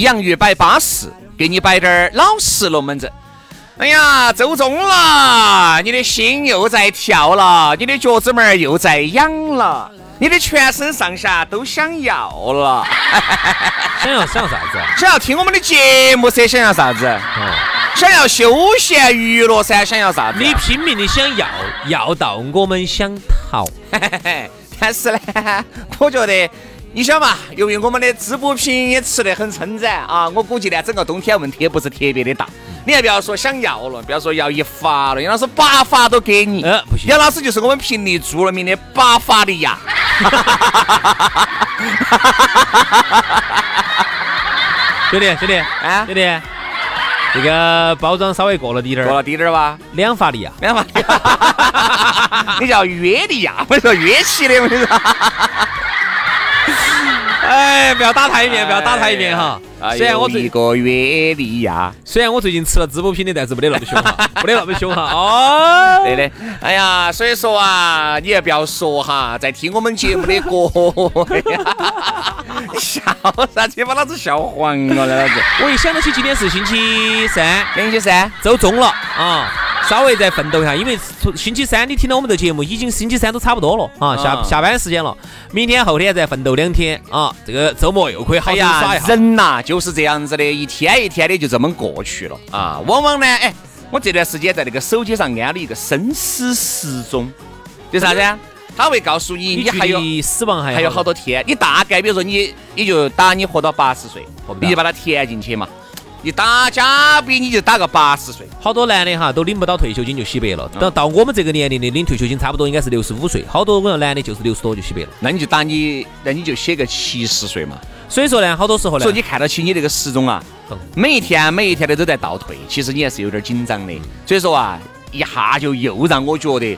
洋芋摆巴适，给你摆点儿老实龙门阵。哎呀，周中了，你的心又在跳了，你的脚趾门儿又在痒了，你的全身上下都想要了。想要想要啥子？想要听我们的节目噻，想要啥子？哦，想要休闲娱乐噻，想要啥子？你拼命的想要，要到我们想逃。但是呢，我觉得。你想嘛，由于我们的滋补品也吃得很撑展啊，我估计呢，整个冬天问题也不是特别的大。你还不要说想要了，不要说要一发了，杨老师八发都给你。呃，不行，杨老师就是我们平利著了名的八发的呀。兄弟，兄弟，啊，兄弟，这个包装稍微过了滴点儿，过了滴点儿吧？两发的呀，两发。你叫约的呀？我说约起的，我跟你说。哎，不要打他一面，不要打他一面哈。虽然我一个月的呀，虽然我最近吃了滋补品的，但是没得那么凶哈，没得那么凶哈。哦，对的。哎呀，所以说啊，你也不要说哈，在听我们节目的歌，笑啥子？把老子笑黄了，老子。我一想到起今天是星期三，星期三周中了啊。稍微再奋斗一下，因为从星期三你听到我们的节目，已经星期三都差不多了啊，下下班时间了。明天后天再奋斗两天啊，这个周末又可以好好耍一下。人呐就是这样子的，一天一天的就这么过去了啊。往往呢，哎，我这段时间在那个手机上安了一个生死时钟，就啥子？他会告诉你，你还有死亡还还有好多天，你大概比如说你，你就打你活到八十岁，你就把它填进去嘛。你打假比，你就打个八十岁。好多男的哈都领不到退休金就洗白了。等到我们这个年龄的领退休金，差不多应该是六十五岁。好多我男的就是六十多就洗白了。那你就打你，那你就写个七十岁嘛。所以说呢，好多时候呢，所以你看得起你这个时钟啊，每一天每一天的都在倒退，其实你还是有点紧张的。所以说啊，一下就又让我觉得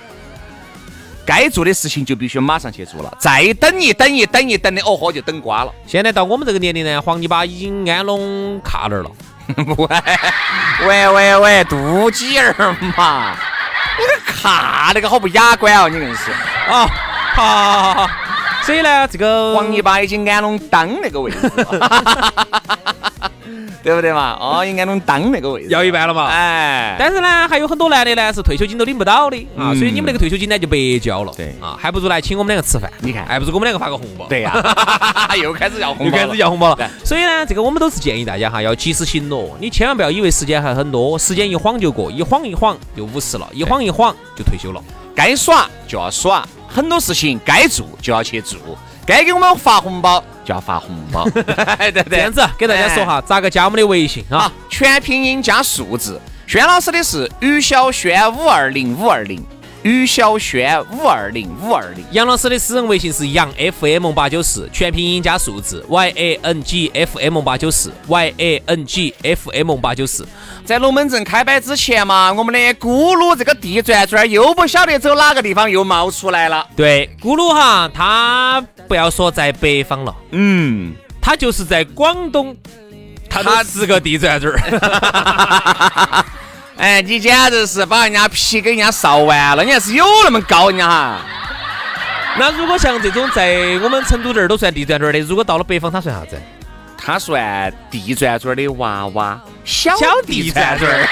该做的事情就必须马上去做了。再等一等一等一等的，哦豁，就等瓜了。现在到我们这个年龄呢，黄泥巴已经安拢卡那儿了。喂喂喂喂，肚脐眼儿嘛！你这卡那个好不雅观哦，你硬是哦！好好好好，所以呢，这个王泥巴已经安拢当那个位置。对不对嘛？哦，应该能当那个位置，要一半了嘛？哎，但是呢，还有很多男的呢是退休金都领不到的啊，所以你们那个退休金呢就白交了。对啊，还不如来请我们两个吃饭。你看，还不如给我们两个发个红包。对呀，又开始要红包，又开始要红包了。所以呢，这个我们都是建议大家哈，要及时行乐。你千万不要以为时间还很多，时间一晃就过，一晃一晃就五十了，一晃一晃就退休了。该耍就要耍，很多事情该做就要去做。该给我们发红包就要发红包，对对，这样子给大家说哈，咋个加我们的微信啊？全拼音加数字。轩老师的是于小轩五二零五二零。于小轩五二零五二零，杨老师的私人微信是杨 FM 八九四，全拼音加数字 Y A N G F M 八九四 Y A N G F M 八九四。在龙门阵开摆之前嘛，我们的咕噜这个地转转又不晓得走哪个地方又冒出来了。对，咕噜哈，他不要说在北方了，嗯，他就是在广东，他都是个地转转。哎，你简直是把人家皮给人家烧完了，你还是有那么高，人家哈。那如果像这种在我们成都这儿都算地转转的，如果到了北方，他算啥子？他算地转转的娃娃，小地转转。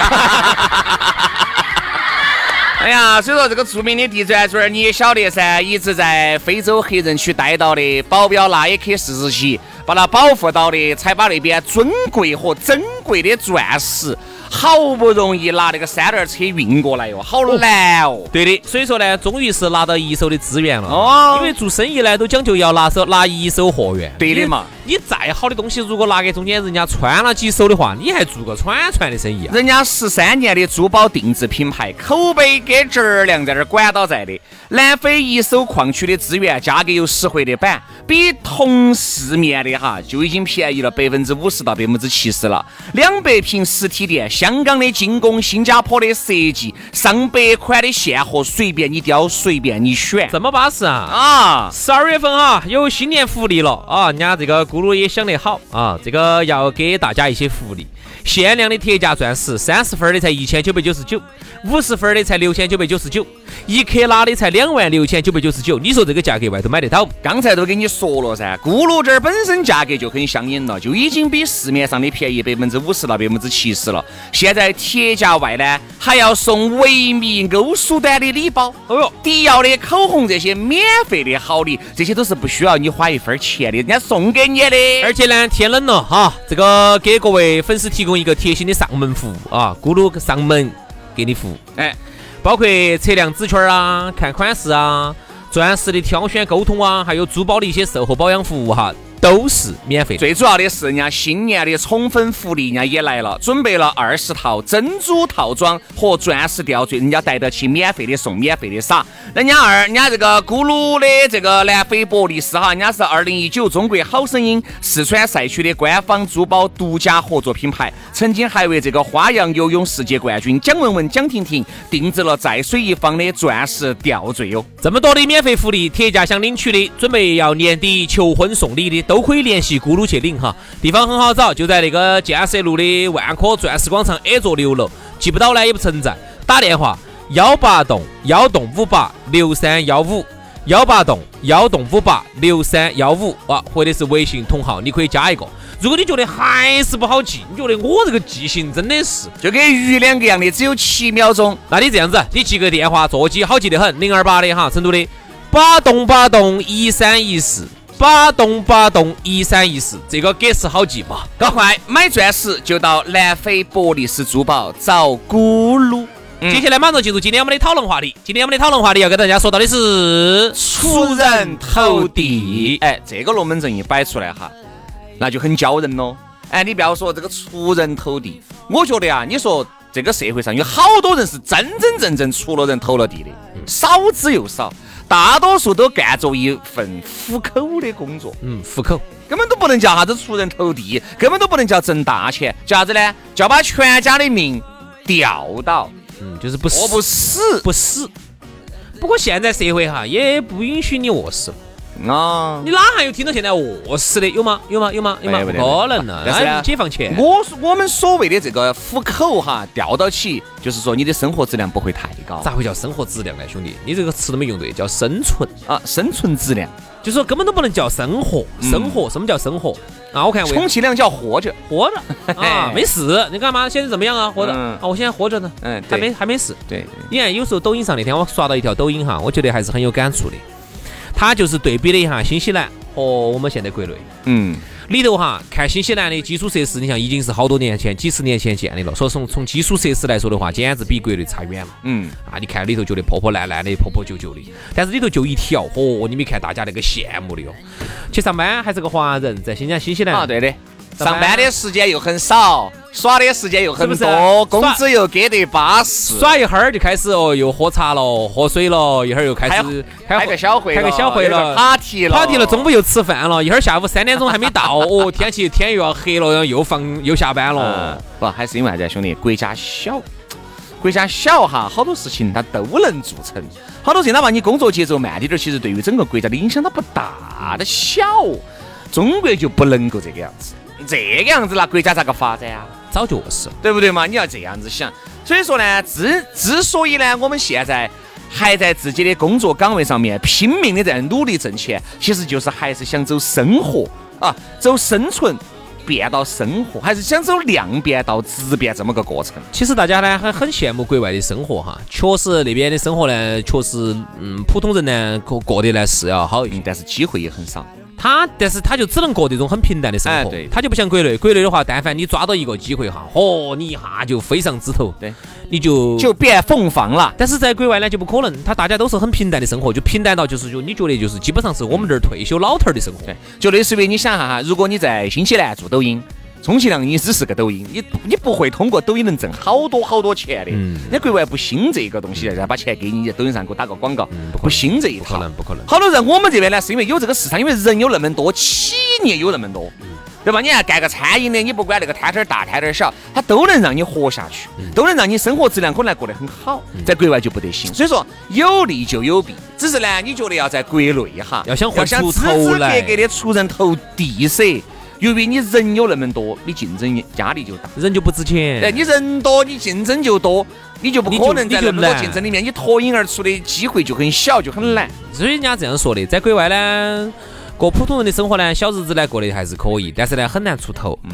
哎呀，所以说这个著名的地转转你也晓得噻，一直在非洲黑人区待到的保镖拉也克四十七，把他保护到的，才把那边尊贵和珍。贵的钻石，好不容易拿那个三轮车运过来哟，好难哦。对的，所以说呢，终于是拿到一手的资源了。哦因为做生意呢，都讲究要拿手拿一手货源。对的嘛你。你再好的东西，如果拿给中间人家穿了几手的话，你还做个串串的生意啊？人家十三年的珠宝定制品牌，口碑跟质量在那儿管到在的。南非一手矿区的资源，价格又实惠的板，比同市面的哈就已经便宜了百分之五十到百分之七十了。两百平实体店，香港的精工，新加坡的设计，上百款的现货，随便你挑，随便你选这么巴适啊！啊！十二月份啊有新年福利了啊！人家这个咕噜也想得好啊，这个要给大家一些福利，限量的铁价钻石，三十分的才一千九百九十九，五十分的才六千九百九十九，一克拉的才两万六千九百九十九。你说这个价格外头买得到不？刚才都跟你说了噻，咕噜这儿本身价格就很相应了，就已经比市面上的便宜百分之五十到百分之七十了。现在铁价外呢，还要送维密欧舒丹的礼包，哦哟，迪奥的口红这些免费的好礼，这些都是不需要你花一分钱的，人家送给你的。而且呢，天冷了哈，这个给各位粉丝提供一个贴心的上门服务啊，咕噜上门给你服务，哎，包括测量指圈啊、看款式啊、钻石的挑选沟通啊，还有珠宝的一些售后保养服务哈，都是免费。最主要的是，人家新年的宠粉福利，人家也来了，准备了二十套珍珠套装和钻石吊坠，人家带得起免费的送，免费的撒。人家二，人家这个咕噜的这个南非博利斯哈，人家是二零一九中国好声音四川赛区的官方珠宝独家合作品牌，曾经还为这个花样游泳世界冠军蒋雯雯、蒋婷婷定制了在水一方的钻石吊坠哟。这么多的免费福利，铁价想领取的，准备要年底求婚送礼的，都可以联系咕噜去领哈。地方很好找，就在那个建设路的万科钻石广场 A 座六楼，记不到呢也不存在，打电话幺八栋幺栋五八六三幺五。幺八栋幺栋五八六三幺五啊，或者是微信同号，你可以加一个。如果你觉得还是不好记，你觉得我这个记性真的是，就跟鱼两个样的，只有七秒钟。那你这样子，你记个电话，座机好记得很，零二八的哈，成都的八栋八栋一三一四，八栋八栋一三一四，这个格式好记嘛？搞快买钻石就到南非博利斯珠宝找咕噜。接下来马上进入今天我们的讨论话题。今天我们的讨论话题要跟大家说到的是出人头地。哎，这个龙门阵一摆出来哈，那就很骄人喽。哎，你不要说这个出人头地，我觉得啊，你说这个社会上有好多人是真真正正出了人头了地的，少之又少，大多数都干着一份糊口的工作，嗯糊口，根本都不能叫啥子出人头地，根本都不能叫挣大钱，叫啥子呢？叫把全家的命吊到，嗯，就是不饿不死死。不死。不过现在社会哈也不允许你饿死，啊。你哪还有听到现在饿死的？有吗？有吗？有吗？有吗？不可能了，但是呢解放前。我我们所谓的这个糊口哈，吊到起，就是说你的生活质量不会太高咋会叫生活质量呢，兄弟？你这个词都没用对，叫生存。啊，生存质量，就是说根本都不能叫生活，生活什么叫生活？啊，我看为充其量叫活着。活着 啊，没事，你干嘛？现在怎么样啊？活着嗯啊，我现在活着呢，嗯，还没还没事。对，你看，有时候抖音上那天我刷到一条抖音哈，我觉得还是很有感触的。他就是对比了一下新西兰和我们现在国内。嗯，里头哈，看新西兰的基础设施，你像已经是好多年前、几十年前建的了，所以从从基础设施来说的话，简直比国内差远了。嗯，啊，你看里头觉得破破烂烂的、破破旧旧的，但是里头就一条，嚯，你没看大家那个羡慕的哟。去上班还是个华人，在新疆新西兰。啊，对的。上班的时间又很少，耍的时间又很多，工资又给得巴适，耍一会儿就开始哦，又喝茶了，喝水了，一会儿又开始开个小会，开个小会了。，party 了跑题了，中午又吃饭了，一会儿下午三点钟还没到，哦，天气天又要黑了，然后又放又下班嗯了。，不，还是因为啥子，兄弟？国家小，国家小哈，好多事情它都能做成。好多事情，哪怕你工作节奏慢点点，其实对于整个国家的影响它不大它小。中国就不能够这个样子，这个样子那国家咋个发展啊？早就是了，对不对嘛？你要这样子想。所以说呢，之之所以呢，我们现在还在自己的工作岗位上面拼命的在努力挣钱，其实就是还是想走生活啊，走生存变到生活，还是想走量变到质变这么个过程。其实大家呢很很羡慕国外的生活哈，确实那边的生活呢，确实嗯，普通人呢过过得呢是要好一些嗯，。但是机会也很少。他，但是他就只能过这种很平淡的生活，哎对他就不像国内，国内的话，但凡你抓到一个机会哈，嚯，你一下就飞上枝头，对，你就就变凤凰了。但是在国外呢就不可能，他大家都是很平淡的生活，就平淡到就是就你觉得就是基本上是我们这儿退休老头儿的生活。对，就类似于你想哈哈，如果你在新西兰做抖音，充其量你只是个抖音，你你不会通过抖音能挣好多好多钱的。嗯人家国外不兴这个东西，然后把钱给你，抖音上给我打个广告，不不兴这一套。不可能，不可能。好多人我们这边呢，是因为有这个市场，因为人有那么多，企业有那么多。对吧？你看干个餐饮的，你不管那个摊摊儿大摊摊儿小，它都能让你活下去，都能让你生活质量可能还过得很好。在国外就不得行，所以说有利就有弊，只是呢，你觉得要在国内哈，要想混出支头来支格格的出人头地噻。由于你人有那么多，你竞争压力就大。人就不值钱。哎，你人多，你竞争就多，你就不可能在那么多竞争里面，你脱颖而出的机会就很小，就很难。所以人家这样说的，在国外呢，过普通人的生活呢，小日子呢过得还是可以，但是呢很难出头。嗯，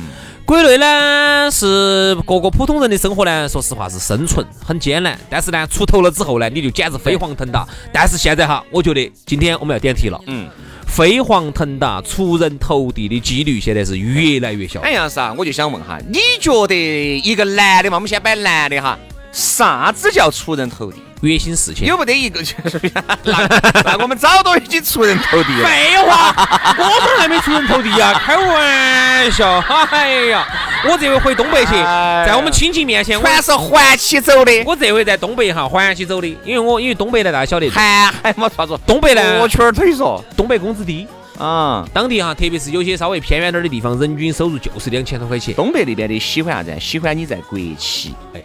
国内呢是过过普通人的生活呢，说实话是生存很艰难，但是呢出头了之后呢，你就简直飞黄腾达。但是现在哈，我觉得今天我们要点题了，嗯，飞黄腾达、出人头地的几率现在是越来越小。哎，杨老师啊，我就想问哈，你觉得一个男的嘛，我们先摆男的哈，啥子叫出人头地？月薪四千。有不得一个就是 那那我们早都已经出人头地了。废话，我们还没出人头地啊，开玩笑。哎呀，我这回回东北去，哎在我们亲戚面前，我全是环起走的，我这回在东北哈环起走的，因为我因为东北呢大家晓得，还还没啥子，东北呢我圈儿腿说东北工资低，啊。当地哈特别是有些稍微偏远点儿的地方，人均收入就是两千多块钱。东北那边的喜欢啥子？喜欢你在国企，哎，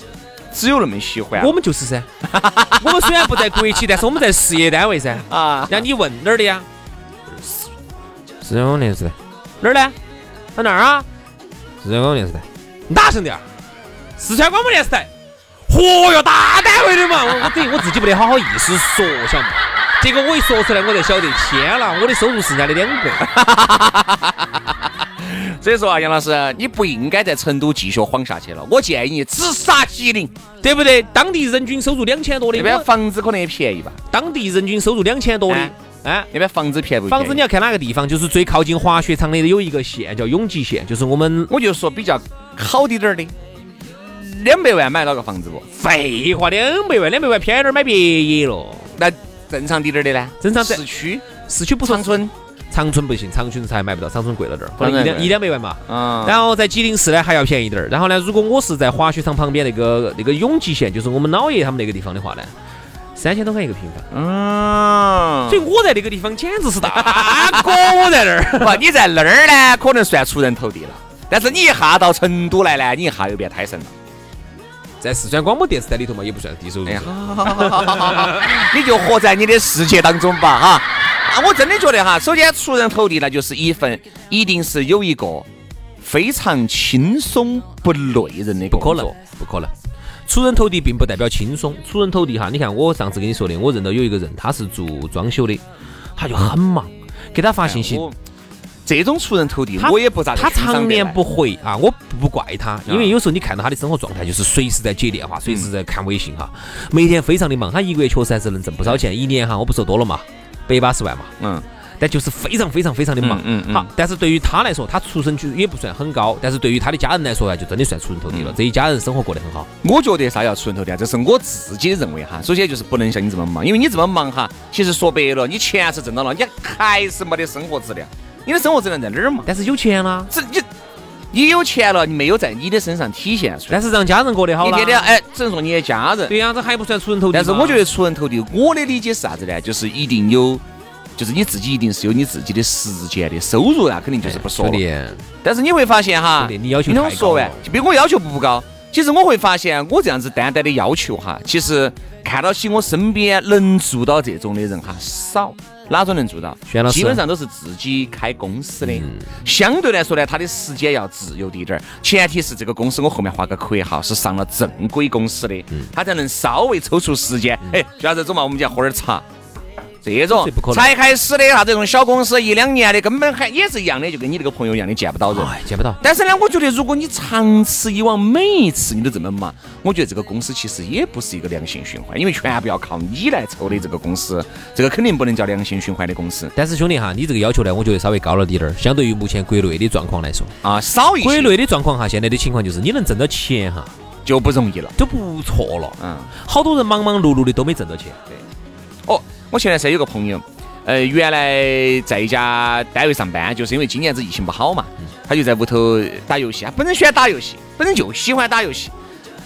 只有那么喜欢。我们就是噻，我们虽然不在国企，但是我们在事业单位噻。啊，让你问哪儿的呀？四川广播电视台。哪儿呢？在哪儿啊？四川广播电视台。你大声点儿。四川广播电视台。嚯哟，大单位的嘛，我我等于我自己不得好好意思说，晓得吗？结果我一说出来，我才晓得，天啦，我的收入是人家的两倍。所以说啊，杨老师，你不应该在成都继续晃下去了。我建议你直杀吉林，对不对？当地人均收入两千多的，那边房子可能也便宜吧？当地人均收入两千多的哎，哎，那边房子便宜不？房子你要看哪个地方，就是最靠近滑雪场的有一个县叫永吉县，就是我们我就说比较好滴点儿的，两百万买了个房子不？废话，两百万，两百万偏点儿买别野了。那正常滴点儿的呢？正常在市区、市区不说长春，长春不行，长春才买不到，长春贵了点儿，可能一两一两百万嘛。嗯，然后在吉林市呢还要便宜点儿。然后呢，如果我是在滑雪场旁边那个那个永吉县，就是我们老爷他们那个地方的话呢，三千多块一个平方。嗯，所以我在那个地方简直是大哥，我在那儿。不，你在那儿呢，可能算出人头地了。但是你一下到成都来呢，你一下又变胎神了。在四川广播电视台里头嘛，也不算低收入哎。好好好好好好好，你就活在你的世界当中吧，哈。啊，我真的觉得哈，首先出人头地，那就是一份一定是有一个非常轻松不累人的不可能。，不可能。出人头地并不代表轻松，出人头地哈，你看我上次跟你说的，我认到有一个人，他是做装修的，他就很忙，给他发信息，哎这种出人头地，我也不咋他常年不回啊，我不怪他，因为有时候你看到他的生活状态，就是随时在接电话，随时在看微信哈，每天非常的忙。他一个月确实还是能挣不少钱，一年哈，我不说多了嘛，百八十万嘛，嗯，但就是非常非常非常的忙。嗯嗯嗯好，但是对于他来说，他出身就也不算很高，但是对于他的家人来说呢，就真的算出人头地嗯了。这一家人生活过得很好。我觉得啥叫出人头地啊？这是我自己的认为哈。首先就是不能像你这么忙，因为你这么忙哈，其实说白了，你钱是挣到了，你还是没得生活质量。你的生活质量在哪儿嘛？但是有钱啦，这你你有钱了，你没有在你的身上体现出来。但是让家人过得好啦。你天天哎，只能说你的家人。对呀、这还不算出人头地。但是我觉得出人头地，我的理解是啥子呢？就是一定有，就是你自己一定是有你自己的时间的收入啊，肯定就是不说了。兄弟，但是你会发现哈，你要求听我说完了，就比我要求不高。其实我会发现，我这样子单单的要求哈，其实看到起我身边能做到这种的人哈少。哪种能做到轩老？师基本上都是自己开公司的，相对来说呢，他的时间要自由滴点儿。前提是这个公司我后面画个括号是上了正规公司的，他才能稍微抽出时间。哎，徐老师，走嘛，我们就要喝点茶。这种才开始的啥这种小公司一两年的，根本还也是一样的，就跟你那个朋友一样的见不到人。哎，见不到。但是呢，我觉得如果你长此以往，每一次你都这么忙，我觉得这个公司其实也不是一个良性循环，因为全部要靠你来抽的这个公司，这个肯定不能叫良性循环的公司但是兄弟哈，你这个要求呢，我觉得稍微高了滴点儿。相对于目前国内的状况来说，啊，少一国内的状况哈，现在的情况就是你能挣到钱哈，就不容易了。都不错了。嗯，好多人忙忙碌碌的都没挣到钱。哦，我前段时间有个朋友，呃，原来在一家单位上班，就是因为今年子疫情不好嘛，他就在屋头打游戏。他本身喜欢打游戏，本身就喜欢打游戏。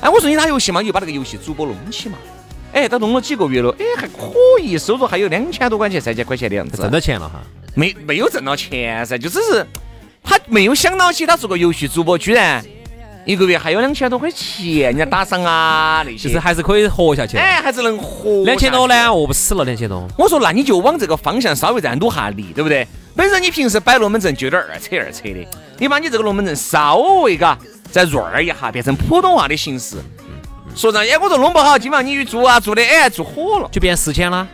哎，我说你打游戏嘛，你就把那个游戏主播弄起嘛。哎，他弄了几个月了，哎，还可以，收入还有两千多块钱、三千块钱的样子挣。到钱了哈，没没有挣到钱噻，就只是他没有想到起他做个游戏主播，居然一个月还有两千多块钱，人家打赏啊那些，其实还是可以活下去的。哎，还是能活。两千多呢，？饿不死了，两千多。我说那你就往这个方向稍微再努下力，对不对？本身你平时摆龙门阵就有点二扯二扯的，你把你这个龙门阵稍微嘎再润儿一下，变成普通话的形式。说让哎，我说弄不好，今晚你去做啊做的，哎，做火了。就变四千了。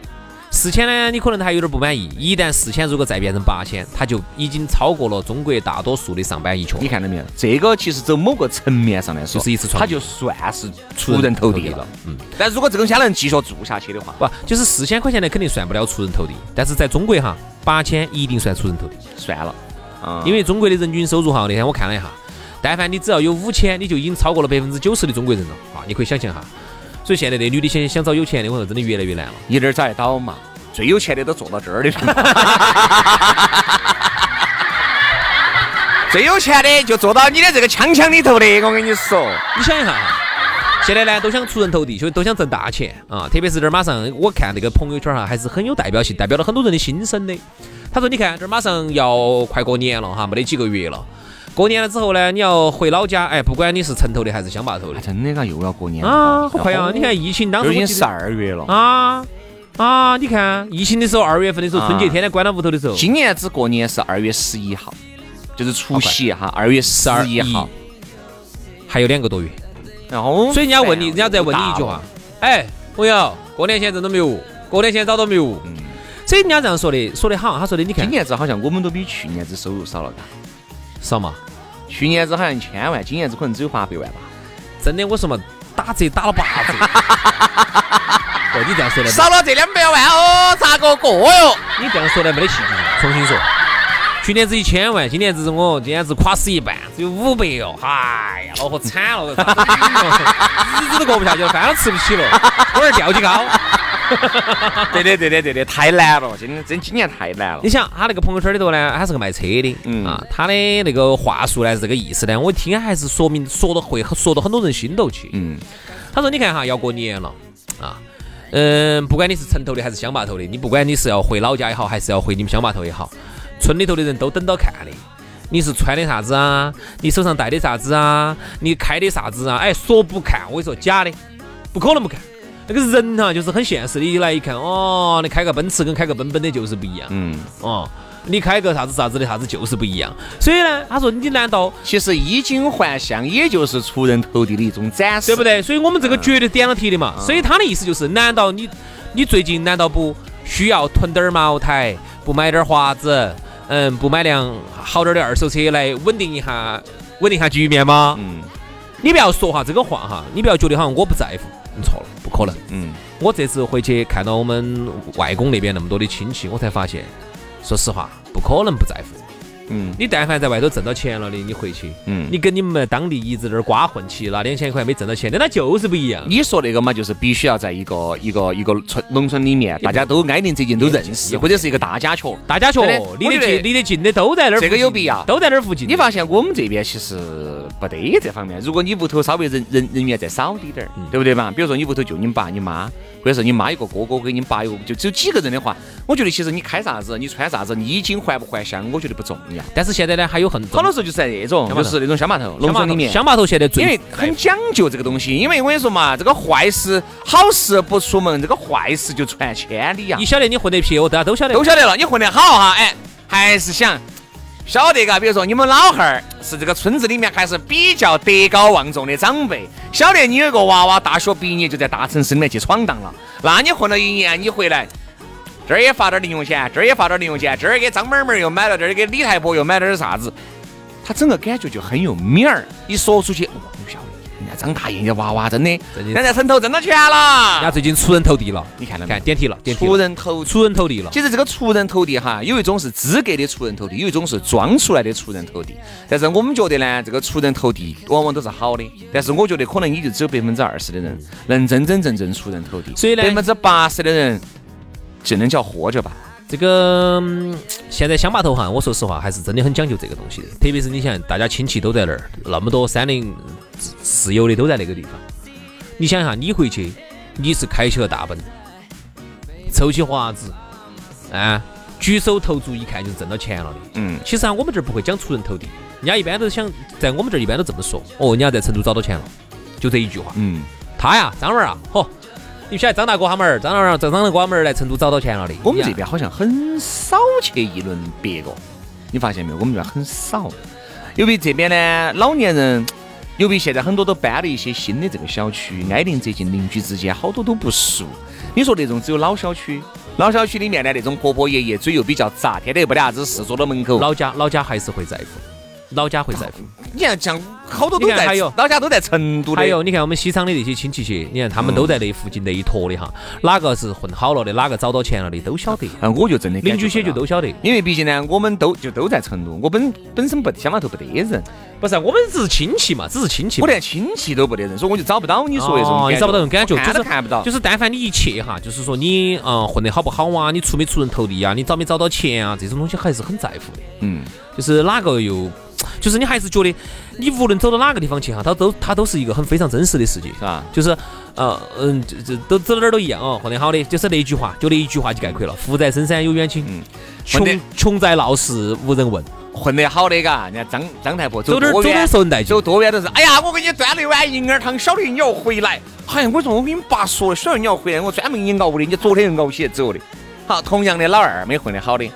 四千呢，你可能还有点不满意。一旦四千如果再变成八千，它就已经超过了中国大多数的上班一穷。你看到没有？这个其实走某个层面上来说，就是一次创业它就算是出人头地了。嗯，但如果这个东西能继续做下去的话，不，就是四千块钱的肯定算不了出人头地，但是在中国哈，八千一定算出人头地。算了。啊，因为中国的人均收入哈，那天我看了一下，但凡你只要有五千，你就已经超过了百分之九十的中国人了啊！你可以想象哈。所以现在这女的想想找有钱的，我说真的越来越难了。一点儿找得到嘛？最有钱的都坐到这儿的了。最有钱的就坐到你的这个枪枪里头的，我跟你说。你想一下哈，现在呢都想出人头地，所以都想挣大钱啊！特别是这儿马上，我看那个朋友圈哈，还是很有代表性，代表了很多人的心声的。他说：“你看，这儿马上要快过年了哈，没得几个月了。过年了之后呢，你要回老家，哎，不管你是城头的还是乡坝头的真的嘎，又要过年了啊，好快啊！你看疫情当时已经十二月了。啊啊！你看疫情的时候，二月份的时候，春节天天关到屋头的时候，今年子过年是二月十一号，就是除夕哈，二月十一号。还有两个多月。然后，所以人家问你，人家再问你一句话，哎，朋友，过年前挣到没有？过年前找到没有？嗯，所以人家这样说的，说的好，他说的你看今年子好像我们都比去年子收入少了，嘎。少嘛？去年子好像一千万，今年子可能只有八百万吧。真的，我说嘛，打折打了八折。哦，你这样说的，少了这两百万哦，咋个过哟？你这样说的没得戏剧性。重新说，去年子一千万，今年子我今年子垮死一半，只有五百哦。哎呀，恼火惨了，日子都过不下去了，饭都吃不起了，我儿调起高。对的，对的，对的，太难了，今真今年太难了你。想他那个朋友圈里头呢，他是个卖车的，嗯啊，他的那个话术呢是这个意思呢，我一听还是说明说的会说到很多人心头去。嗯，他说你看哈，要过年了啊，嗯，不管你是城头的还是乡坝头的，你不管你是要回老家也好，还是要回你们乡坝头也好，村里头的人都等到看的。你是穿的啥子啊？你手上戴的啥子啊？你开的啥子啊？哎，说不看，我跟你说假的，不可能不看。那个人哈，就是很现实的，一来一看，哦，你开个奔驰跟开个奔奔的就是不一样。嗯，哦，你开个啥子啥子的啥子就是不一样。所以呢，他说你难道其实衣锦还乡，也就是出人头地的一种展示，对不？对？所以我们这个绝对点了题的嘛。所以他的意思就是，难道你你最近难道不需要囤点儿茅台，不买点儿华子，嗯，不买辆好点儿的二手车来稳定一下稳定一下局面吗？嗯你不要说哈这个话哈，你不要觉得好像我不在乎，你错了，不可能。嗯，我这次回去看到我们外公那边那么多的亲戚，我才发现，说实话，不可能不在乎。嗯你但凡在外头挣到钱了的，你回去，嗯你跟你们当地一直在那儿瓜混起，拿两千块没挣到钱的，那就是不一样。你说那个嘛，就是必须要在一个一个一个村农村里面，大家都挨邻最近，都认识，或者是一个大家雀。大家雀，离得近离得近的都在那儿，这个有必要都在那儿附近。你发现我们这边其实不得这方面，如果你屋头稍微人人人员再少滴点儿，嗯对不对嘛？比如说你屋头就你爸你妈，或者是你妈一个哥哥，跟你爸一个就只有几个人的话，我觉得其实你开啥子，你穿啥子，你衣锦还不还乡，我觉得不重要。但是现在呢，还有很多好多时候就是在那种，就是那种乡坝头、农村里面。乡坝头现在最因为很讲究这个东西，因为我跟你说嘛，这个坏事好事不出门，这个坏事就传千里呀、你晓得你混得皮，我大家都晓得。都晓得了，你混得好哈，哎，还是想晓得嘎。比如说你们老汉儿是这个村子里面还是比较德高望重的长辈，晓得你有一个娃娃大学毕业就在大城市里面去闯荡了，那你混了一年，你回来。这儿也发点零用钱，这儿也发点零用钱，这儿给张妹妹又买了，这儿给李太婆又买了点啥子，他整个感觉就很有面儿。一说出去，哦，你不晓得，人家张大爷的娃娃真的，人家城头挣到钱了，人家最近出人头地了，你看到没？看点题了，点题出人头出人头地了。其实这个出人头地哈，有一种是资格的出人头地，有一种是装出来的出人头地。但是我们觉得呢，这个出人头地往往都是好的。但是我觉得可能也就只有百分之二十的人能真真正正出人头地，所以呢百分之八十的人只能叫活着吧。这个嗯现在乡坝头哈，我说实话还是真的很讲究这个东西的。特别是你想，大家亲戚都在那儿，那么多三零室友的都在那个地方，你想一下，你回去你是开起了大奔，抽起华子，啊，举手投足一看就挣到钱了的。嗯，其实啊，我们这儿不会讲出人头地，人家一般都想在我们这儿一般都这么说，哦，人家在成都找到钱了，就这一句话。嗯，他呀，张文儿啊，嚯，你不晓得张大哥他们儿，张大张张大哥他们儿来成都找到钱了的。我们这边好像很少去议论别个，你发现没有？我们这边很少。由于这边呢，老年人，由于现在很多都搬了一些新的这个小区，挨邻接近，邻居之间好多都不熟。你说那种只有老小区，老小区里面的那种婆婆爷爷嘴又比较杂，天天不得啥子事坐到门口。老家老家还是会在乎，老家会在乎。你看，像好多都在还有老家都在成都的，还有，你看我们西昌的那些亲戚些，你看他们都在那附近那一坨的哈，哪个是混好了的，哪个找到钱了的都晓得，啊，我就真的邻居些就都晓得。因为毕竟呢，我们都就都在成都，我本本身不乡坝头不得人，不是，我们只是亲戚嘛，只是亲戚嘛。我连亲戚都不得人，所以我就找不到你说的这种你找不到那种感觉，看就是都看不到。就是但凡你一去哈，就是说你嗯混得好不好啊，你出没出人头地啊，你找没找到钱啊，这种东西还是很在乎的。嗯，就是哪个又，就是你还是觉得你无论走到哪个地方去哈，它都它都是一个很非常真实的世界。是吧？就是，呃，嗯，这这都走到哪儿都一样哦，混得好的，就是那一句话，就那一句话就概括了：富在深山有远亲，嗯穷穷在闹市无人问。混得好的嘎，人家张张太婆走走哪儿多远，受人走。多远都是。哎呀，我给你端了一碗银耳汤，晓得你要回来。哎呀，我说我跟你爸说了，晓得你要回来，我专门给你熬的，你昨天就熬起来走的。好，同样的老二没混得好的，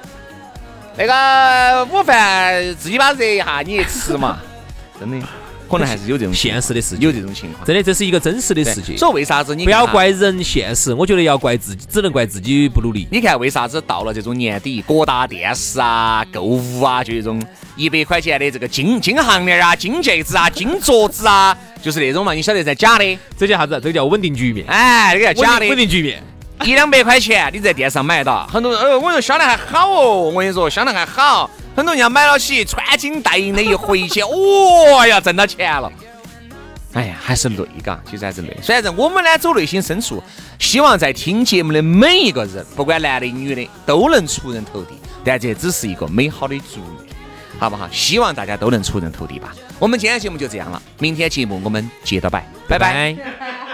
那个午饭自己把热一下，你也吃嘛。真的，可能还是有这种现实的世界有这种情况。真的，这是一个真实的对世界。所以为啥子你不要怪人现实，我觉得要怪自己，只能怪自己不努力。你看为啥子到了这种年底，各大电视啊、购物啊，就这种一百块钱的这个金金项链啊、金戒指啊、金镯子啊，就是那种嘛，你晓得在假的，这叫啥子？这个叫稳定局面。哎，这个叫假的，稳定局面。一两百块钱你在店上买到，很多人，呃，我说销量还好哦，我跟你说销量还好，很多人家买了起，穿金戴银的一回去，哦呀，挣到钱了。哎呀，还是累嘎，其实还是累。虽然是我们呢走内心深处，希望在听节目的每一个人，不管男的女的，都能出人头地，但这只是一个美好的祝愿，好不好？希望大家都能出人头地吧。我们今天节目就这样了，明天节目我们接着摆，拜拜。That